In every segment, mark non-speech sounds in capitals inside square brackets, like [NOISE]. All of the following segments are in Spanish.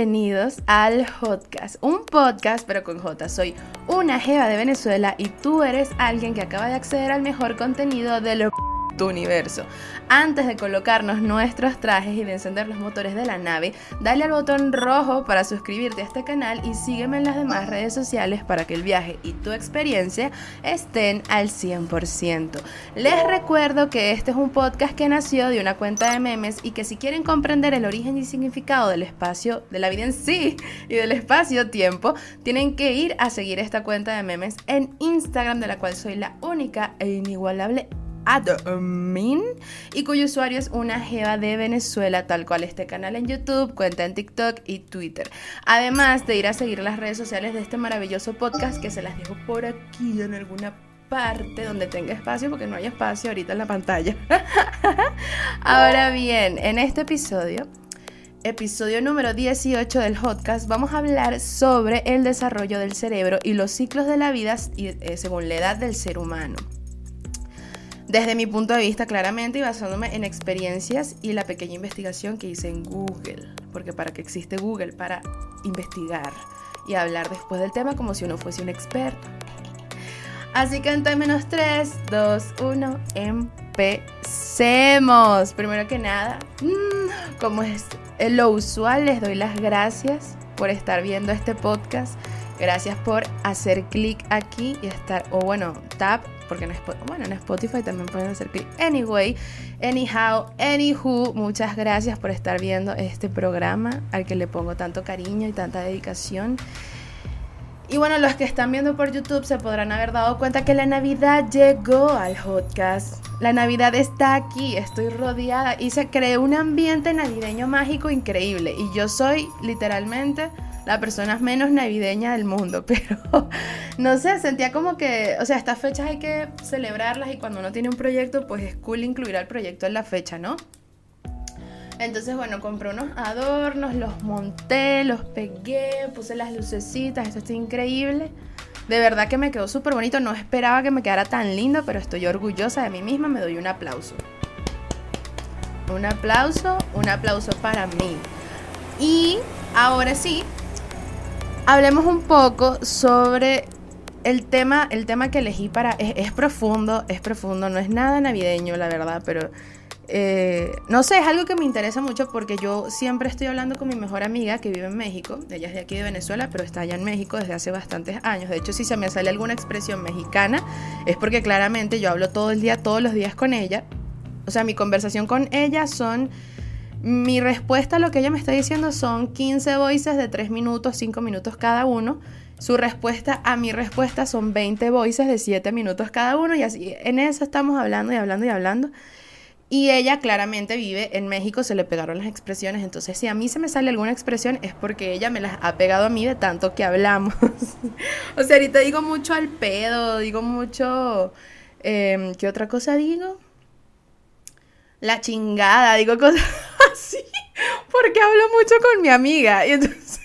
Bienvenidos al Hotcast, un podcast pero con J. Soy una jeva de Venezuela y tú eres alguien que acaba de acceder al mejor contenido de lo universo. Antes de colocarnos nuestros trajes y de encender los motores de la nave, dale al botón rojo para suscribirte a este canal y sígueme en las demás redes sociales para que el viaje y tu experiencia estén al 100%. Les recuerdo que este es un podcast que nació de una cuenta de memes y que si quieren comprender el origen y significado del espacio, de la vida en sí y del espacio-tiempo, tienen que ir a seguir esta cuenta de memes en Instagram de la cual soy la única e inigualable admin y cuyo usuario es una jeva de Venezuela, tal cual este canal en YouTube, cuenta en TikTok y Twitter. Además de ir a seguir las redes sociales de este maravilloso podcast que se las dejo por aquí en alguna parte donde tenga espacio, porque no hay espacio ahorita en la pantalla. [LAUGHS] Ahora bien, en este episodio episodio número 18 del podcast, vamos a hablar sobre el desarrollo del cerebro y los ciclos de la vida eh, según la edad del ser humano desde mi punto de vista claramente y basándome en experiencias y la pequeña investigación que hice en Google, porque para qué existe Google, para investigar y hablar después del tema como si uno fuese un experto. Así que en menos 3, 2, 1, empecemos. Primero que nada, mm, como es lo usual, les doy las gracias por estar viendo este podcast. Gracias por hacer clic aquí y estar, o bueno, tap porque en, bueno, en Spotify también pueden hacer clic. Anyway, anyhow, anywho, muchas gracias por estar viendo este programa al que le pongo tanto cariño y tanta dedicación. Y bueno, los que están viendo por YouTube se podrán haber dado cuenta que la Navidad llegó al podcast. La Navidad está aquí, estoy rodeada y se creó un ambiente navideño mágico increíble. Y yo soy literalmente la persona menos navideña del mundo, [LAUGHS] pero no sé, sentía como que, o sea, estas fechas hay que celebrarlas y cuando uno tiene un proyecto, pues es cool incluir al proyecto en la fecha, ¿no? Entonces, bueno, compré unos adornos, los monté, los pegué, puse las lucecitas, esto está increíble. De verdad que me quedó súper bonito, no esperaba que me quedara tan lindo, pero estoy orgullosa de mí misma, me doy un aplauso. Un aplauso, un aplauso para mí. Y ahora sí, hablemos un poco sobre el tema, el tema que elegí para... Es, profundo, es profundo, no es nada navideño, la verdad, pero... Eh, no sé, es algo que me interesa mucho porque yo siempre estoy hablando con mi mejor amiga que vive en México. Ella es de aquí de Venezuela, pero está allá en México desde hace bastantes años. De hecho, si se me sale alguna expresión mexicana, es porque claramente yo hablo todo el día, todos los días con ella. O sea, mi conversación con ella son mi respuesta a lo que ella me está diciendo son 15 voices de 3 minutos, 5 minutos cada uno. Su respuesta a mi respuesta son 20 voices de 7 minutos cada uno y así en eso estamos hablando y hablando y hablando. Y ella claramente vive en México, se le pegaron las expresiones, entonces si a mí se me sale alguna expresión es porque ella me las ha pegado a mí de tanto que hablamos. [LAUGHS] o sea, ahorita digo mucho al pedo, digo mucho... Em, ¿Qué otra cosa digo? La chingada, digo cosas porque hablo mucho con mi amiga. Y entonces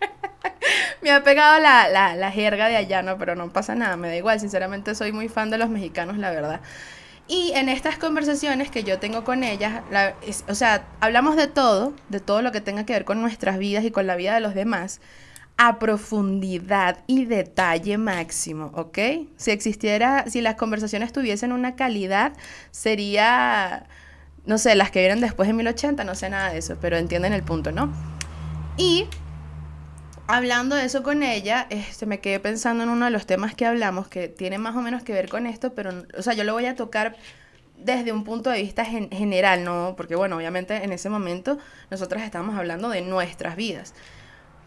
[LAUGHS] me ha pegado la, la, jerga de allá, ¿no? Pero no pasa nada, me da igual. Sinceramente soy muy fan de los mexicanos, la verdad. Y en estas conversaciones que yo tengo con ellas, o sea, hablamos de todo, de todo lo que tenga que ver con nuestras vidas y con la vida de los demás, a profundidad y detalle máximo, ¿ok? Si existiera, si las conversaciones tuviesen una calidad, sería no sé, las que vienen después de 1080, no sé nada de eso, pero entienden el punto, ¿no? Y hablando de eso con ella, este, me quedé pensando en uno de los temas que hablamos, que tiene más o menos que ver con esto, pero, o sea, yo lo voy a tocar desde un punto de vista general, ¿no? Porque, bueno, obviamente en ese momento nosotras estamos hablando de nuestras vidas.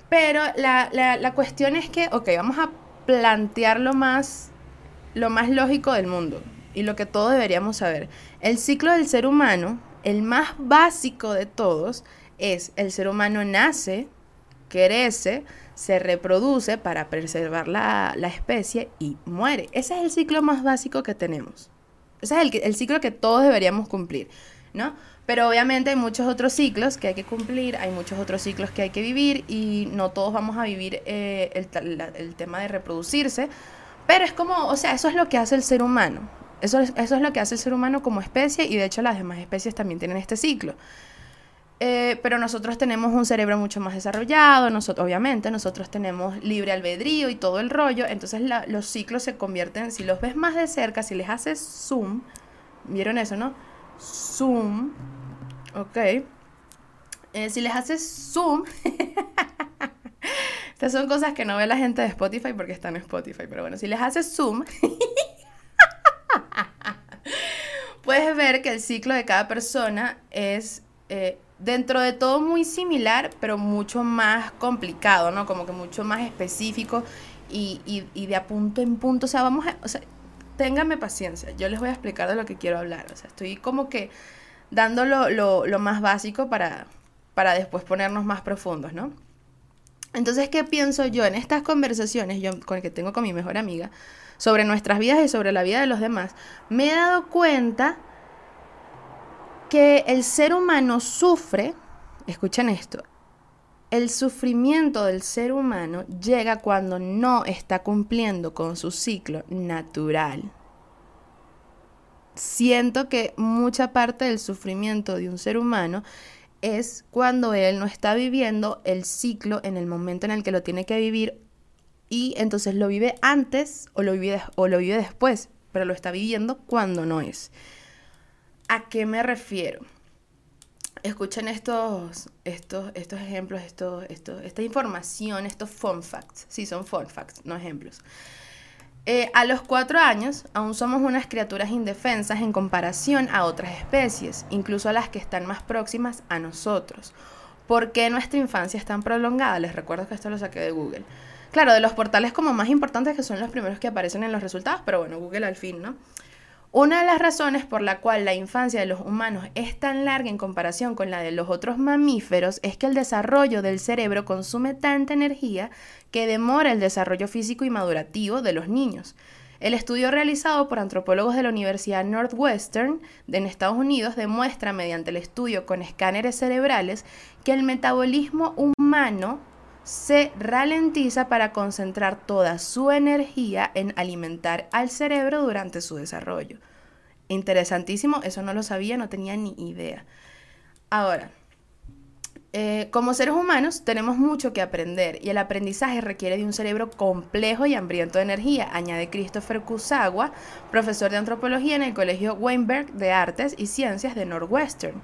Pero la, la, la cuestión es que, ok, vamos a plantear lo más, lo más lógico del mundo y lo que todos deberíamos saber. El ciclo del ser humano, el más básico de todos, es el ser humano nace, crece, se reproduce para preservar la, especie y muere. Ese es el ciclo más básico que tenemos. Ese es el, el ciclo que todos deberíamos cumplir, ¿no? Pero obviamente hay muchos otros ciclos que hay que cumplir, hay muchos otros ciclos que hay que vivir y no todos vamos a vivir eh, el, el tema de reproducirse. Pero es como, o sea, eso es lo que hace el ser humano. Eso es, eso es lo que hace el ser humano como especie y de hecho las demás especies también tienen este ciclo. Eh, pero nosotros tenemos un cerebro mucho más desarrollado, nosotros, obviamente, nosotros tenemos libre albedrío y todo el rollo, entonces los ciclos se convierten, si los ves más de cerca, si les haces zoom, ¿vieron eso, no? Zoom, ok. Eh, si les haces zoom, [LAUGHS] estas son cosas que no ve la gente de Spotify porque están en Spotify, pero bueno, si les haces zoom, [LAUGHS] puedes ver que el ciclo de cada persona es eh, dentro de todo muy similar, pero mucho más complicado, ¿no? Como que mucho más específico y, de punto en punto. O sea, vamos a... O sea, ténganme paciencia, yo les voy a explicar de lo que quiero hablar. O sea, estoy como que dando lo más básico para, para después ponernos más profundos, ¿no? Entonces, ¿qué pienso yo en estas conversaciones yo, con que tengo con mi mejor amiga sobre nuestras vidas y sobre la vida de los demás? Me he dado cuenta que el ser humano sufre, escuchen esto, el sufrimiento del ser humano llega cuando no está cumpliendo con su ciclo natural. Siento que mucha parte del sufrimiento de un ser humano es cuando él no está viviendo el ciclo en el momento en el que lo tiene que vivir y entonces lo vive antes o lo vive, o lo vive después, pero lo está viviendo cuando no es. ¿A qué me refiero? Escuchen estos, estos, estos ejemplos, estos, estos, esta información, estos fun facts. Sí, son fun facts, no ejemplos. Eh, a los cuatro años, aún somos unas criaturas indefensas en comparación a otras especies, incluso a las que están más próximas a nosotros. ¿Por qué nuestra infancia es tan prolongada? Les recuerdo que esto lo saqué de Google. Claro, de los portales como más importantes que son los primeros que aparecen en los resultados, pero bueno, Google al fin, ¿no? Una de las razones por la cual la infancia de los humanos es tan larga en comparación con la de los otros mamíferos es que el desarrollo del cerebro consume tanta energía que demora el desarrollo físico y madurativo de los niños. El estudio realizado por antropólogos de la Universidad Northwestern en Estados Unidos demuestra mediante el estudio con escáneres cerebrales que el metabolismo humano se ralentiza para concentrar toda su energía en alimentar al cerebro durante su desarrollo. Interesantísimo, eso no lo sabía, no tenía ni idea. Ahora, eh, como seres humanos tenemos mucho que aprender y el aprendizaje requiere de un cerebro complejo y hambriento de energía, añade Christopher Kusawa, profesor de antropología en el Colegio Weinberg de Artes y Ciencias de Northwestern.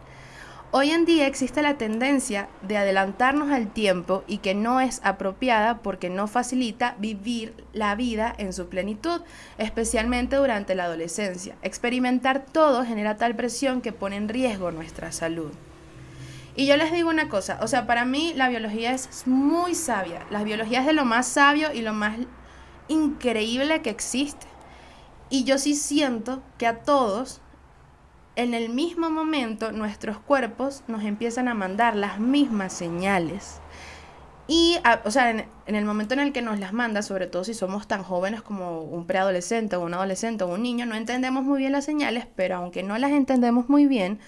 Hoy en día existe la tendencia de adelantarnos al tiempo y que no es apropiada porque no facilita vivir la vida en su plenitud, especialmente durante la adolescencia. Experimentar todo genera tal presión que pone en riesgo nuestra salud. Y yo les digo una cosa, o sea, para mí la biología es muy sabia. La biología es de lo más sabio y lo más increíble que existe. Y yo sí siento que a todos en el mismo momento nuestros cuerpos nos empiezan a mandar las mismas señales. Y, o sea, en, el momento en el que nos las manda, sobre todo si somos tan jóvenes como un preadolescente o un adolescente o un niño, no entendemos muy bien las señales, pero aunque no las entendemos muy bien,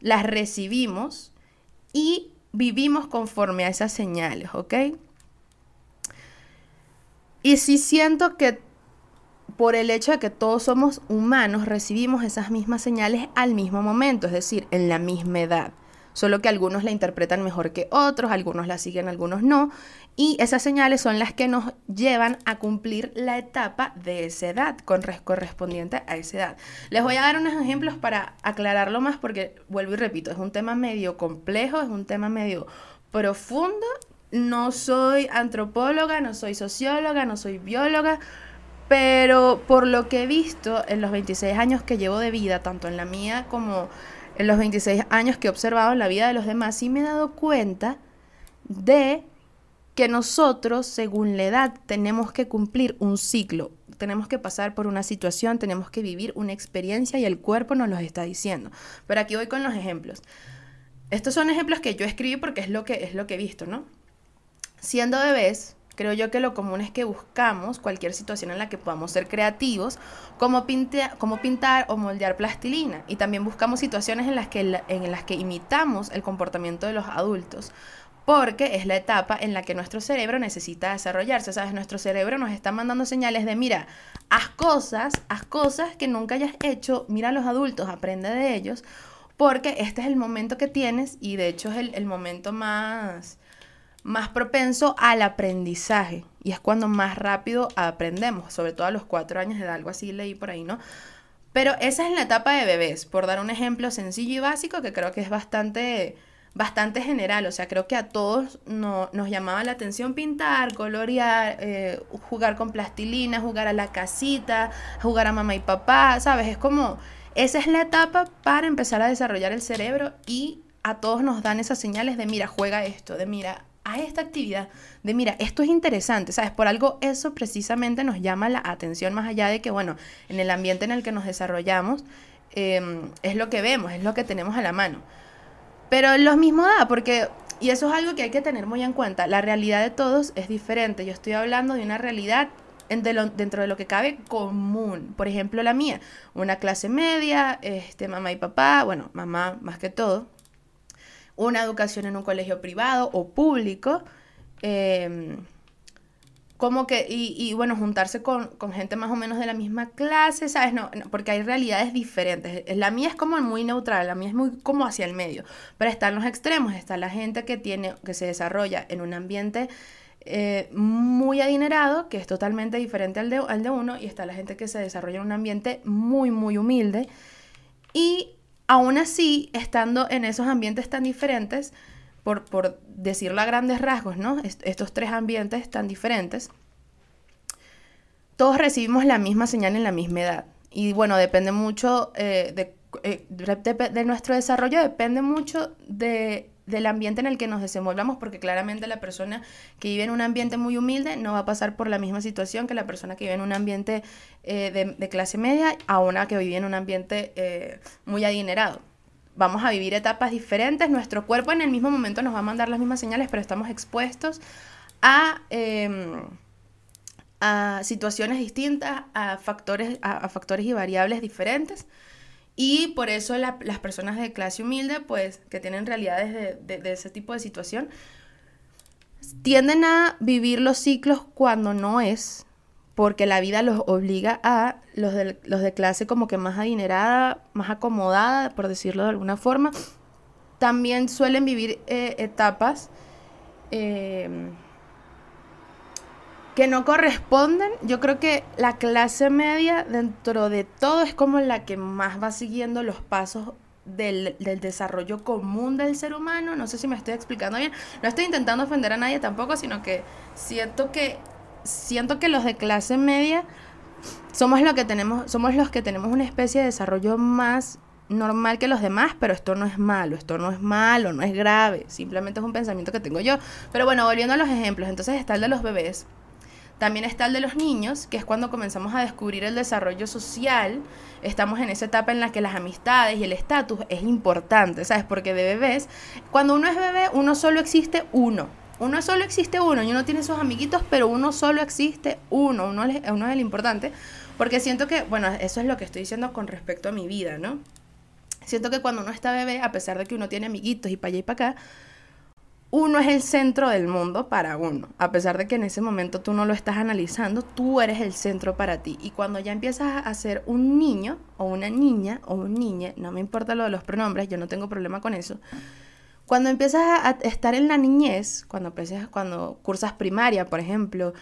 las recibimos y vivimos conforme a esas señales, ¿ok? Y si siento que por el hecho de que todos somos humanos, recibimos esas mismas señales al mismo momento, es decir, en la misma edad. Solo que algunos la interpretan mejor que otros, algunos la siguen, algunos no. Y esas señales son las que nos llevan a cumplir la etapa de esa edad, correspondiente a esa edad. Les voy a dar unos ejemplos para aclararlo más porque, vuelvo y repito, es un tema medio complejo, es un tema medio profundo. No soy antropóloga, no soy socióloga, no soy bióloga pero por lo que he visto en los 26 años que llevo de vida, tanto en la mía como en los 26 años que he observado en la vida de los demás, sí me he dado cuenta de que nosotros, según la edad, tenemos que cumplir un ciclo, tenemos que pasar por una situación, tenemos que vivir una experiencia y el cuerpo nos lo está diciendo. Pero aquí voy con los ejemplos. Estos son ejemplos que yo escribí porque es lo que, es lo que he visto, ¿no? Siendo bebés, Creo yo que lo común es que buscamos cualquier situación en la que podamos ser creativos, como, pintar o moldear plastilina. Y también buscamos situaciones en las, que, imitamos el comportamiento de los adultos porque es la etapa en la que nuestro cerebro necesita desarrollarse, ¿sabes? Nuestro cerebro nos está mandando señales de, mira, haz cosas, haz cosas que nunca hayas hecho, mira a los adultos, aprende de ellos, porque este es el momento que tienes y de hecho es el momento más, más propenso al aprendizaje y es cuando más rápido aprendemos, sobre todo a los cuatro años de edad, algo así leí por ahí, ¿no? Pero esa es la etapa de bebés, por dar un ejemplo sencillo y básico que creo que es bastante, bastante general. O sea, creo que a todos no, nos llamaba la atención pintar, colorear, eh, jugar con plastilina, jugar a la casita, jugar a mamá y papá, ¿sabes? Es como, esa es la etapa para empezar a desarrollar el cerebro y a todos nos dan esas señales de, mira, juega esto, de, mira, a esta actividad, de mira, esto es interesante, ¿sabes? Por algo eso precisamente nos llama la atención más allá de que, bueno, en el ambiente en el que nos desarrollamos em, es lo que vemos, es lo que tenemos a la mano. Pero lo mismo da, porque, y eso es algo que hay que tener muy en cuenta, la realidad de todos es diferente. Yo estoy hablando de una realidad dentro de lo que cabe común. Por ejemplo, la mía, una clase media, este, mamá y papá, bueno, mamá más que todo, una educación en un colegio privado o público. Em, como que, y, bueno, juntarse con, gente más o menos de la misma clase, ¿sabes? No, porque hay realidades diferentes. La mía es como muy neutral, la mía es muy como hacia el medio, pero están los extremos, está la gente que tiene, que se desarrolla en un ambiente eh, muy adinerado, que es totalmente diferente al de, al de uno, y está la gente que se desarrolla en un ambiente muy, muy humilde. Y aún así, estando en esos ambientes tan diferentes, por, por decirlo a grandes rasgos, ¿no? estos tres ambientes tan diferentes, todos recibimos la misma señal en la misma edad. Y bueno, depende mucho eh, de, eh, de, nuestro desarrollo, depende mucho de del ambiente en el que nos desenvolvamos, porque claramente la persona que vive en un ambiente muy humilde no va a pasar por la misma situación que la persona que vive en un ambiente eh, de, clase media a una que vive en un ambiente eh, muy adinerado. Vamos a vivir etapas diferentes, nuestro cuerpo en el mismo momento nos va a mandar las mismas señales, pero estamos expuestos a, em, a situaciones distintas, a factores, a factores y variables diferentes. Y por eso las personas de clase humilde, pues, que tienen realidades de, ese tipo de situación, tienden a vivir los ciclos cuando no es, porque la vida los obliga a los de, los de clase como que más adinerada, más acomodada, por decirlo de alguna forma, también suelen vivir eh, etapas eh, que no corresponden. Yo creo que la clase media dentro de todo es como la que más va siguiendo los pasos del, desarrollo común del ser humano. No sé si me estoy explicando bien. No estoy intentando ofender a nadie tampoco, sino que siento que siento que los de clase media somos lo que tenemos, somos los que tenemos una especie de desarrollo más normal que los demás, pero esto no es malo, esto no es malo, no es grave, simplemente es un pensamiento que tengo yo. Pero bueno, volviendo a los ejemplos, entonces está el de los bebés. También está el de los niños, que es cuando comenzamos a descubrir el desarrollo social. Estamos en esa etapa en la que las amistades y el estatus es importante, ¿sabes? Porque de bebés, cuando uno es bebé, uno solo existe uno. Uno solo existe uno y uno tiene sus amiguitos, pero uno solo existe uno. Uno es, uno es el importante. Porque siento que, bueno, eso es lo que estoy diciendo con respecto a mi vida, ¿no? Siento que cuando uno está bebé, a pesar de que uno tiene amiguitos y para allá y para acá, uno es el centro del mundo para uno. A pesar de que en ese momento tú no lo estás analizando, tú eres el centro para ti. Y cuando ya empiezas a ser un niño o una niña o un niñe, no me importa lo de los pronombres, yo no tengo problema con eso. Cuando empiezas a estar en la niñez, cuando empiezas, cuando cursas primaria, por ejemplo,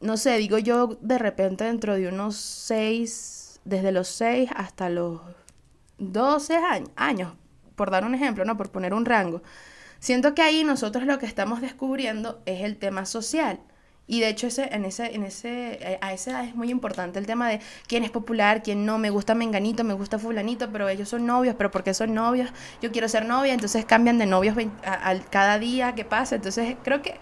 no sé, digo yo de repente dentro de unos seis, desde los seis hasta los 12 años, por dar un ejemplo, ¿no? Por poner un rango Siento que ahí nosotros lo que estamos descubriendo es el tema social. Y de hecho ese, en ese, en ese, eh, a esa edad es muy importante el tema de quién es popular, quién no, me gusta menganito, me gusta fulanito, pero ellos son novios, pero porque son novios? Yo quiero ser novia, entonces cambian de novios al cada día que pasa. Entonces creo que,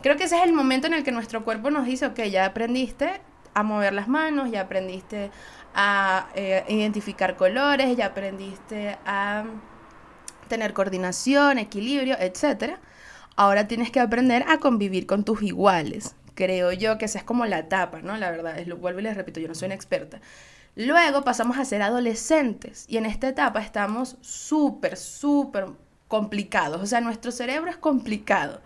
creo que ese es el momento en el que nuestro cuerpo nos dice, ok, ya aprendiste a mover las manos, ya aprendiste a eh, identificar colores, ya aprendiste a tener coordinación, equilibrio, etc. Ahora tienes que aprender a convivir con tus iguales. Creo yo que esa es como la etapa, ¿no? La verdad, es lo vuelvo y les repito, yo no soy una experta. Luego pasamos a ser adolescentes y en esta etapa estamos súper, súper complicados. O sea, nuestro cerebro es complicado.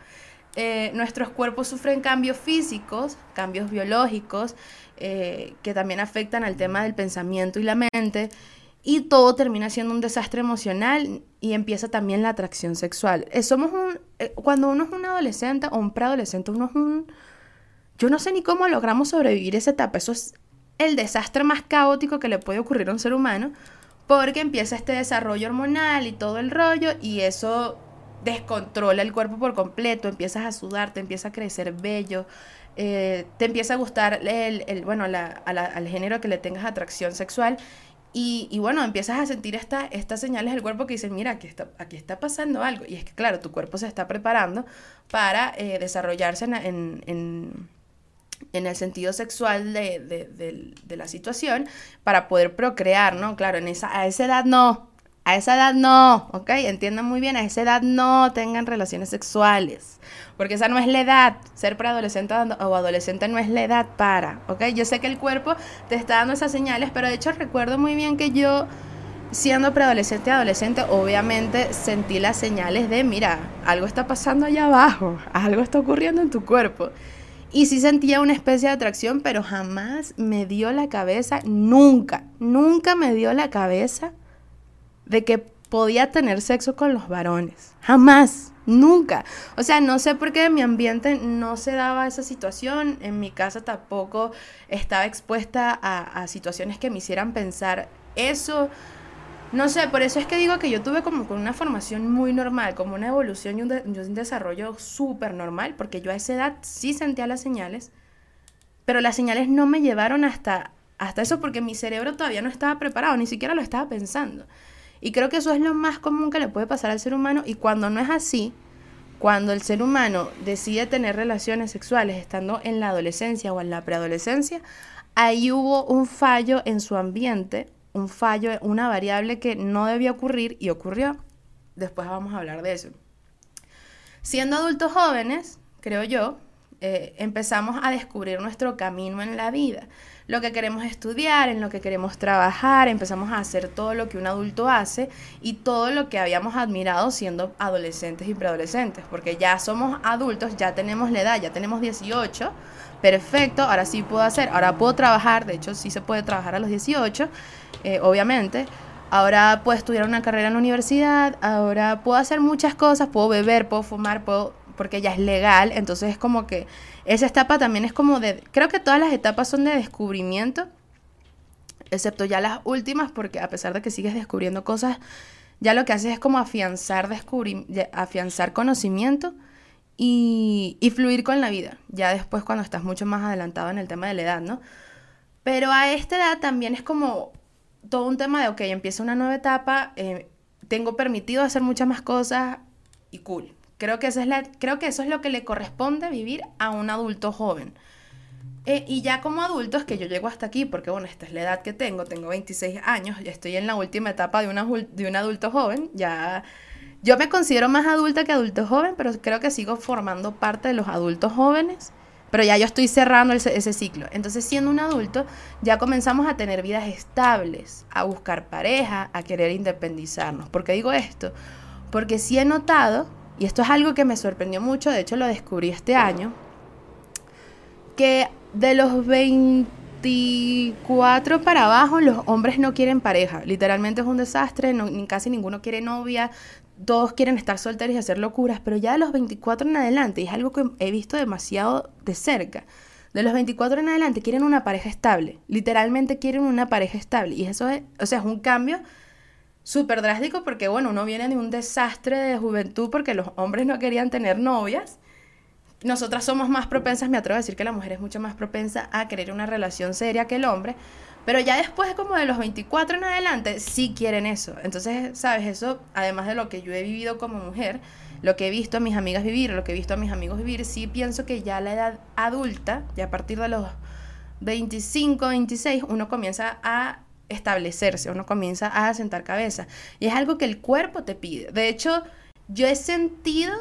Eh, nuestros cuerpos sufren cambios físicos, cambios biológicos, eh, que también afectan al tema del pensamiento y la mente. Y todo termina siendo un desastre emocional y empieza también la atracción sexual. Eh, somos un, eh, cuando uno es un adolescente o un preadolescente, uno es un... Yo no sé ni cómo logramos sobrevivir esa etapa. Eso es el desastre más caótico que le puede ocurrir a un ser humano porque empieza este desarrollo hormonal y todo el rollo y eso descontrola el cuerpo por completo, empiezas a sudar, te empieza a crecer vello, eh, te empieza a gustar el, bueno, al género que le tengas atracción sexual y, bueno, empiezas a sentir esta, estas señales del cuerpo que dicen, mira, aquí está, aquí está pasando algo. Y es que, claro, tu cuerpo se está preparando para eh, desarrollarse en, en, en, el sentido sexual de, de, de, la situación, para poder procrear, ¿no? Claro, en esa, a esa edad no, a esa edad no, ¿ok? Entiendan muy bien, a esa edad no tengan relaciones sexuales, porque esa no es la edad. Ser preadolescente o adolescente no es la edad para, ¿ok? Yo sé que el cuerpo te está dando esas señales, pero de hecho recuerdo muy bien que yo, siendo preadolescente y adolescente, obviamente sentí las señales de, mira, algo está pasando allá abajo, algo está ocurriendo en tu cuerpo. Y sí sentía una especie de atracción, pero jamás me dio la cabeza, nunca, nunca me dio la cabeza de que podía tener sexo con los varones. Jamás, nunca. O sea, no sé por qué en mi ambiente no se daba esa situación, en mi casa tampoco estaba expuesta a, situaciones que me hicieran pensar eso. No sé, por eso es que digo que yo tuve como una formación muy normal, como una evolución y un, desarrollo súper normal, porque yo a esa edad sí sentía las señales, pero las señales no me llevaron hasta, hasta eso porque mi cerebro todavía no estaba preparado, ni siquiera lo estaba pensando. Y creo que eso es lo más común que le puede pasar al ser humano y cuando no es así, cuando el ser humano decide tener relaciones sexuales estando en la adolescencia o en la preadolescencia, ahí hubo un fallo en su ambiente, un fallo, una variable que no debía ocurrir y ocurrió. Después vamos a hablar de eso. Siendo adultos jóvenes, creo yo, eh, empezamos a descubrir nuestro camino en la vida lo que queremos estudiar, en lo que queremos trabajar, empezamos a hacer todo lo que un adulto hace y todo lo que habíamos admirado siendo adolescentes y preadolescentes, porque ya somos adultos, ya tenemos la edad, ya tenemos 18, perfecto, ahora sí puedo hacer, ahora puedo trabajar, de hecho sí se puede trabajar a los 18, eh, obviamente. Ahora puedo estudiar una carrera en la universidad, ahora puedo hacer muchas cosas, puedo beber, puedo fumar, puedo porque ya es legal, entonces es como que esa etapa también es como de, creo que todas las etapas son de descubrimiento, excepto ya las últimas, porque a pesar de que sigues descubriendo cosas, ya lo que haces es como afianzar, afianzar conocimiento y, fluir con la vida, ya después cuando estás mucho más adelantado en el tema de la edad, ¿no? Pero a esta edad también es como todo un tema de, ok, empieza una nueva etapa, eh, tengo permitido hacer muchas más cosas y cool. Creo que, eso es la, creo que eso es lo que le corresponde vivir a un adulto joven. Eh, y ya como adultos, que yo llego hasta aquí, porque bueno, esta es la edad que tengo, tengo 26 años, ya estoy en la última etapa de, una, de un adulto joven, ya yo me considero más adulta que adulto joven, pero creo que sigo formando parte de los adultos jóvenes, pero ya yo estoy cerrando ese ciclo. Entonces, siendo un adulto, ya comenzamos a tener vidas estables, a buscar pareja, a querer independizarnos. ¿Por qué digo esto? Porque sí he notado y esto es algo que me sorprendió mucho, de hecho lo descubrí este año, que de los 24 para abajo los hombres no quieren pareja, literalmente es un desastre, no, casi ninguno quiere novia, todos quieren estar solteros y hacer locuras, pero ya de los 24 en adelante, y es algo que he visto demasiado de cerca, de los 24 en adelante quieren una pareja estable, literalmente quieren una pareja estable, y eso es, o sea, es un cambio súper drástico porque, bueno, uno viene de un desastre de juventud porque los hombres no querían tener novias. Nosotras somos más propensas, me atrevo a decir que la mujer es mucho más propensa a querer una relación seria que el hombre, pero ya después como de los 24 en adelante sí quieren eso. Entonces, sabes, eso, además de lo que yo he vivido como mujer, lo que he visto a mis amigas vivir, lo que he visto a mis amigos vivir, sí pienso que ya la edad adulta, ya a partir de los 25, 26, uno comienza a establecerse, uno comienza a sentar cabeza. Y es algo que el cuerpo te pide. De hecho, yo he sentido,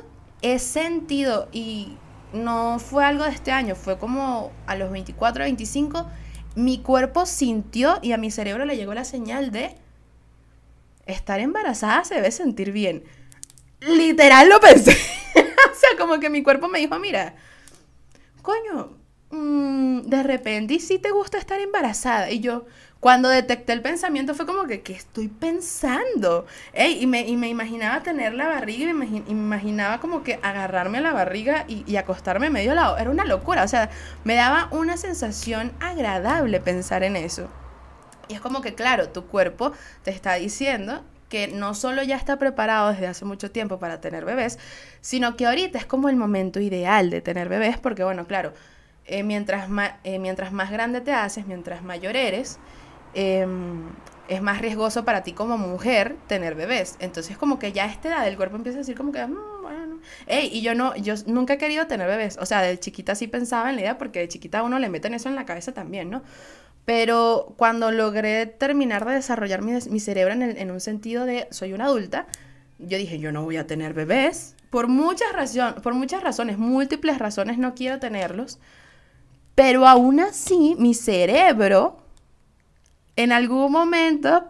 he sentido, y no fue algo de este año, fue como a los 24, 25, mi cuerpo sintió y a mi cerebro le llegó la señal de estar embarazada se debe sentir bien. Literal lo pensé. [LAUGHS] o sea, como que mi cuerpo me dijo, mira, coño, mm, de repente, ¿y si te gusta estar embarazada? Y yo, cuando detecté el pensamiento fue como que, ¿qué estoy pensando? y, me, imaginaba tener la barriga me, imaginaba como que agarrarme a la barriga y, acostarme medio lado. Era una locura, o sea, me daba una sensación agradable pensar en eso. Y es como que, claro, tu cuerpo te está diciendo que no solo ya está preparado desde hace mucho tiempo para tener bebés, sino que ahorita es como el momento ideal de tener bebés, porque bueno, claro, eh, mientras, eh, mientras más grande te haces, mientras mayor eres, Em, es más riesgoso para ti como mujer tener bebés. Entonces como que ya a esta edad el cuerpo empieza a decir como que, mm, bueno. Ey, y yo no, yo nunca he querido tener bebés. O sea, de chiquita sí pensaba en la idea porque de chiquita uno le meten eso en la cabeza también, ¿no? Pero cuando logré terminar de desarrollar mi, mi cerebro en, en, un sentido de soy una adulta, yo dije, yo no voy a tener bebés. Por muchas, razón, por muchas razones, múltiples razones no quiero tenerlos. Pero aún así, mi cerebro en algún momento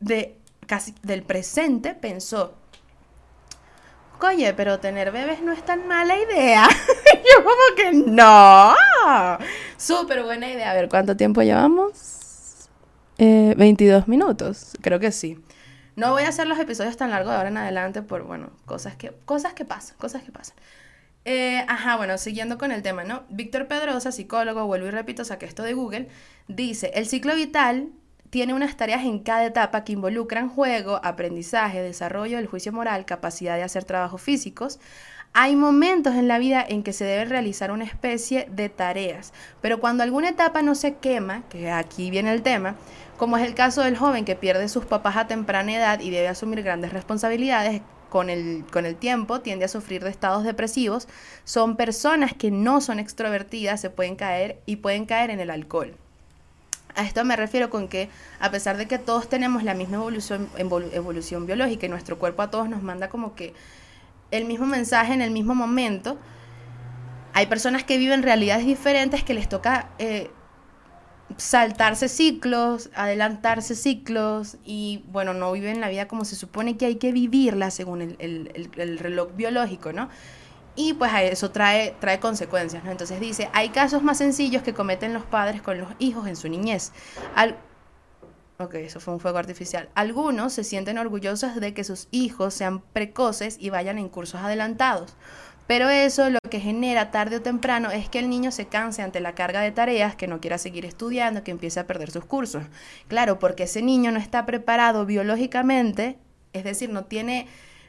de casi del presente pensó, oye, pero tener bebés no es tan mala idea. [LAUGHS] Yo como que no. Súper buena idea. A ver, ¿cuánto tiempo llevamos? 22 eh, minutos, creo que sí. No voy a hacer los episodios tan largos de ahora en adelante por, bueno, cosas que, cosas que pasan, cosas que pasan. Eh, ajá, bueno, siguiendo con el tema, ¿no? Víctor Pedrosa, psicólogo, vuelvo y repito, saqué esto de Google, dice, el ciclo vital tiene unas tareas en cada etapa que involucran juego, aprendizaje, desarrollo del juicio moral, capacidad de hacer trabajos físicos. Hay momentos en la vida en que se debe realizar una especie de tareas, pero cuando alguna etapa no se quema, que aquí viene el tema, como es el caso del joven que pierde sus papás a temprana edad y debe asumir grandes responsabilidades, con el, con el tiempo tiende a sufrir de estados depresivos, son personas que no son extrovertidas, se pueden caer y pueden caer en el alcohol. A esto me refiero con que a pesar de que todos tenemos la misma evolución, evolución biológica y nuestro cuerpo a todos nos manda como que el mismo mensaje en el mismo momento, hay personas que viven realidades diferentes que les toca eh, saltarse ciclos, adelantarse ciclos y bueno, no viven la vida como se supone que hay que vivirla según el, el reloj biológico, ¿no? Y pues eso trae, trae consecuencias, ¿no? Entonces dice, hay casos más sencillos que cometen los padres con los hijos en su niñez. Al... Ok, eso fue un fuego artificial. Algunos se sienten orgullosos de que sus hijos sean precoces y vayan en cursos adelantados. Pero eso lo que genera tarde o temprano es que el niño se canse ante la carga de tareas, que no quiera seguir estudiando, que empiece a perder sus cursos. Claro, porque ese niño no está preparado biológicamente, es decir, no tiene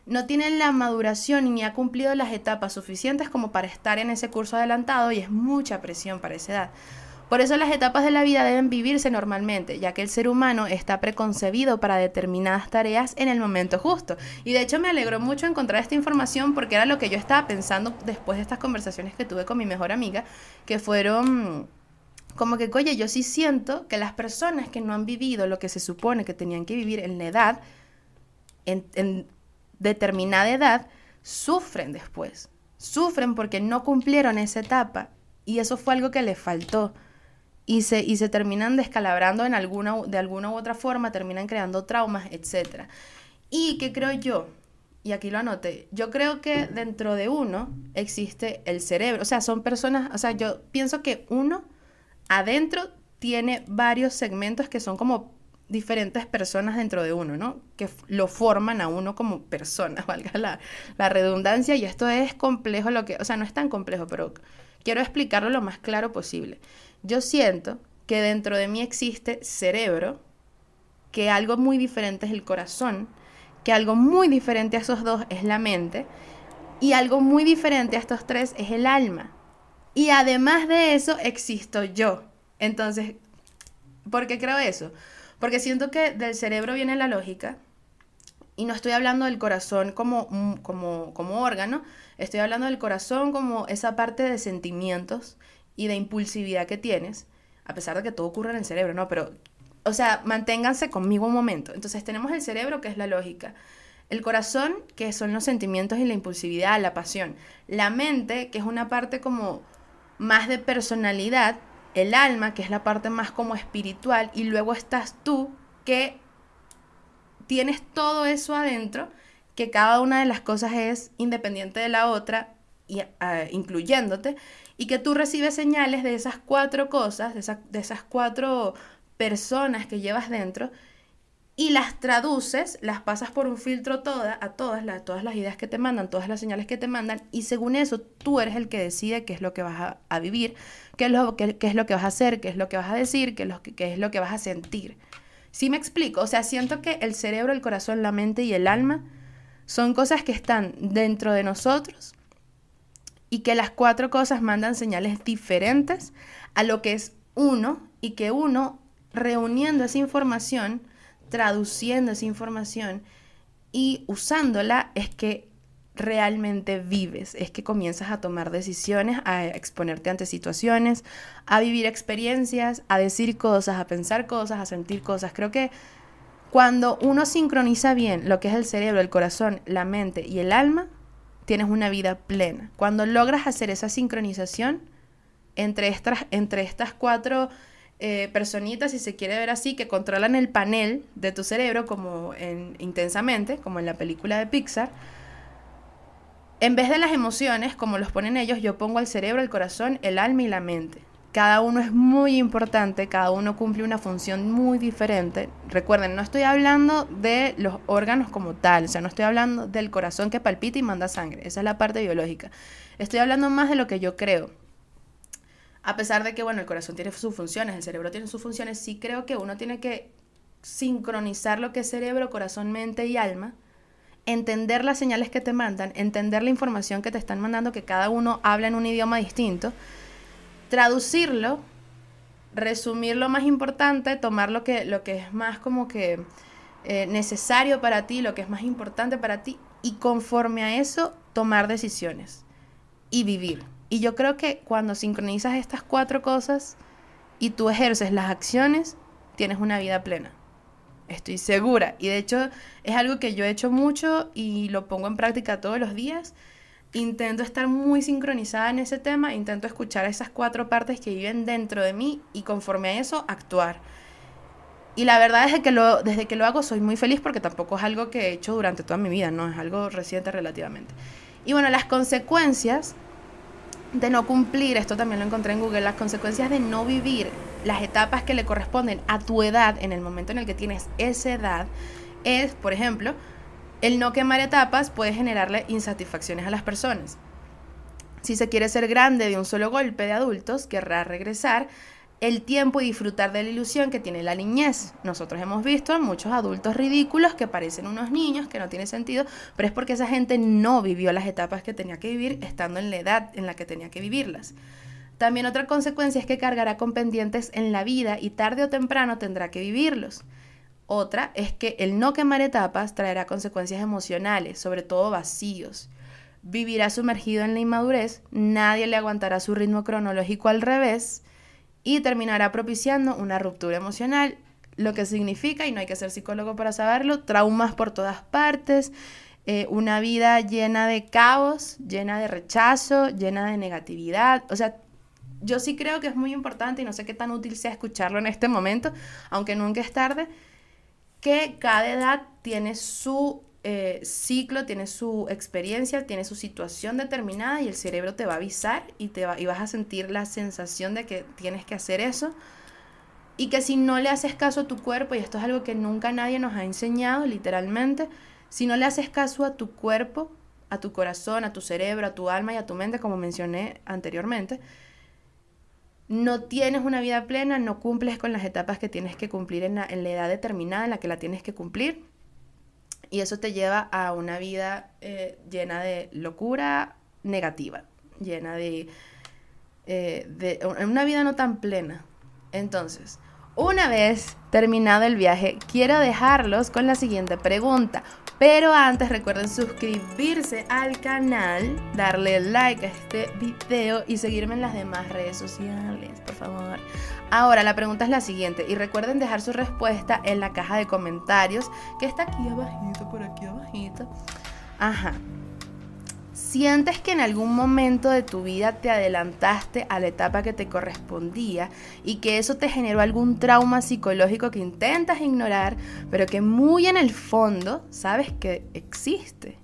no tienen la maduración ni ha cumplido las etapas suficientes como para estar en ese curso adelantado y es mucha presión para esa edad. Por eso las etapas de la vida deben vivirse normalmente, ya que el ser humano está preconcebido para determinadas tareas en el momento justo. Y de hecho me alegró mucho encontrar esta información porque era lo que yo estaba pensando después de estas conversaciones que tuve con mi mejor amiga, que fueron como que, oye, yo sí siento que las personas que no han vivido lo que se supone que tenían que vivir en la edad, en, en determinada edad sufren después. Sufren porque no cumplieron esa etapa y eso fue algo que les faltó. Y se, y se terminan descalabrando en alguna, de alguna u otra forma, terminan creando traumas, etc. Y que creo yo, y aquí lo anoté, yo creo que dentro de uno existe el cerebro. O sea, son personas, o sea, yo pienso que uno adentro tiene varios segmentos que son como diferentes personas dentro de uno, ¿no? Que lo forman a uno como persona, [LAUGHS] valga la, la, redundancia. Y esto es complejo, lo que, o sea, no es tan complejo, pero quiero explicarlo lo más claro posible. Yo siento que dentro de mí existe cerebro, que algo muy diferente es el corazón, que algo muy diferente a esos dos es la mente, y algo muy diferente a estos tres es el alma. Y además de eso existo yo. Entonces, ¿por qué creo eso? Porque siento que del cerebro viene la lógica, y no estoy hablando del corazón como, como, como órgano, estoy hablando del corazón como esa parte de sentimientos y de impulsividad que tienes, a pesar de que todo ocurre en el cerebro, ¿no? Pero, o sea, manténganse conmigo un momento. Entonces tenemos el cerebro, que es la lógica. El corazón, que son los sentimientos y la impulsividad, la pasión. La mente, que es una parte como más de personalidad, el alma, que es la parte más como espiritual, y luego estás tú, que tienes todo eso adentro, que cada una de las cosas es independiente de la otra, y, ah, incluyéndote, y que tú recibes señales de esas cuatro cosas, de, de esas cuatro personas que llevas dentro y las traduces, las pasas por un filtro toda, a todas las, todas las ideas que te mandan, todas las señales que te mandan, y según eso tú eres el que decide qué es lo que vas a, vivir, qué es, lo, qué, es lo que vas a hacer, qué es lo que vas a decir, qué es lo que, qué es lo que vas a sentir. ¿Sí me explico? O sea, siento que el cerebro, el corazón, la mente y el alma son cosas que están dentro de nosotros y que las cuatro cosas mandan señales diferentes a lo que es uno y que uno reuniendo esa información, traduciendo esa información y usándola es que realmente vives, es que comienzas a tomar decisiones, a exponerte ante situaciones, a vivir experiencias, a decir cosas, a pensar cosas, a sentir cosas. Creo que cuando uno sincroniza bien lo que es el cerebro, el corazón, la mente y el alma, tienes una vida plena. Cuando logras hacer esa sincronización entre estas, entre estas cuatro eh, personitas, si se quiere ver así, que controlan el panel de tu cerebro como en, intensamente, como en la película de Pixar, en vez de las emociones, como los ponen ellos, yo pongo el cerebro, el corazón, el alma y la mente. Cada uno es muy importante, cada uno cumple una función muy diferente. Recuerden, no estoy hablando de los órganos como tal, o sea, no estoy hablando del corazón que palpita y manda sangre, esa es la parte biológica. Estoy hablando más de lo que yo creo. A pesar de que, bueno, el corazón tiene sus funciones, el cerebro tiene sus funciones, sí creo que uno tiene que sincronizar lo que es cerebro, corazón, mente y alma, entender las señales que te mandan, entender la información que te están mandando, que cada uno habla en un idioma distinto, traducirlo, resumir lo más importante, tomar lo que, lo que es más como que eh, necesario para ti, lo que es más importante para ti, y conforme a eso tomar decisiones y vivir. Y yo creo que cuando sincronizas estas cuatro cosas y tú ejerces las acciones, tienes una vida plena. Estoy segura. Y de hecho es algo que yo he hecho mucho y lo pongo en práctica todos los días. Intento estar muy sincronizada en ese tema, intento escuchar esas cuatro partes que viven dentro de mí y conforme a eso actuar. Y la verdad es que desde que lo hago soy muy feliz porque tampoco es algo que he hecho durante toda mi vida, no es algo reciente relativamente. Y bueno, las consecuencias de no cumplir, esto también lo encontré en Google, las consecuencias de no vivir las etapas que le corresponden a tu edad en el momento en el que tienes esa edad es, por ejemplo, el no quemar etapas puede generarle insatisfacciones a las personas. Si se quiere ser grande de un solo golpe de adultos, querrá regresar el tiempo y disfrutar de la ilusión que tiene la niñez. Nosotros hemos visto a muchos adultos ridículos que parecen unos niños, que no tiene sentido, pero es porque esa gente no vivió las etapas que tenía que vivir estando en la edad en la que tenía que vivirlas. También otra consecuencia es que cargará con pendientes en la vida y tarde o temprano tendrá que vivirlos. Otra es que el no quemar etapas traerá consecuencias emocionales, sobre todo vacíos. Vivirá sumergido en la inmadurez, nadie le aguantará su ritmo cronológico al revés, y terminará propiciando una ruptura emocional, lo que significa, y no hay que ser psicólogo para saberlo, traumas por todas partes, eh, una vida llena de caos, llena de rechazo, llena de negatividad. O sea, yo sí creo que es muy importante y no sé qué tan útil sea escucharlo en este momento, aunque nunca es tarde, que cada edad tiene su eh, ciclo, tiene su experiencia, tiene su situación determinada y el cerebro te va a avisar y, te va, y vas a sentir la sensación de que tienes que hacer eso. Y que si no le haces caso a tu cuerpo, y esto es algo que nunca nadie nos ha enseñado, literalmente, si no le haces caso a tu cuerpo, a tu corazón, a tu cerebro, a tu alma y a tu mente, como mencioné anteriormente, no tienes una vida plena, no cumples con las etapas que tienes que cumplir en la, en la edad determinada en la que la tienes que cumplir y eso te lleva a una vida eh, llena de locura negativa, llena de, eh, de una vida no tan plena. Entonces, una vez terminado el viaje, quiero dejarlos con la siguiente pregunta. Pero antes recuerden suscribirse al canal, darle like a este video y seguirme en las demás redes sociales, por favor. Ahora, la pregunta es la siguiente y recuerden dejar su respuesta en la caja de comentarios que está aquí abajito, por aquí abajito. Ajá. ¿Sientes que en algún momento de tu vida te adelantaste a la etapa que te correspondía y que eso te generó algún trauma psicológico que intentas ignorar, pero que muy en el fondo sabes que existe?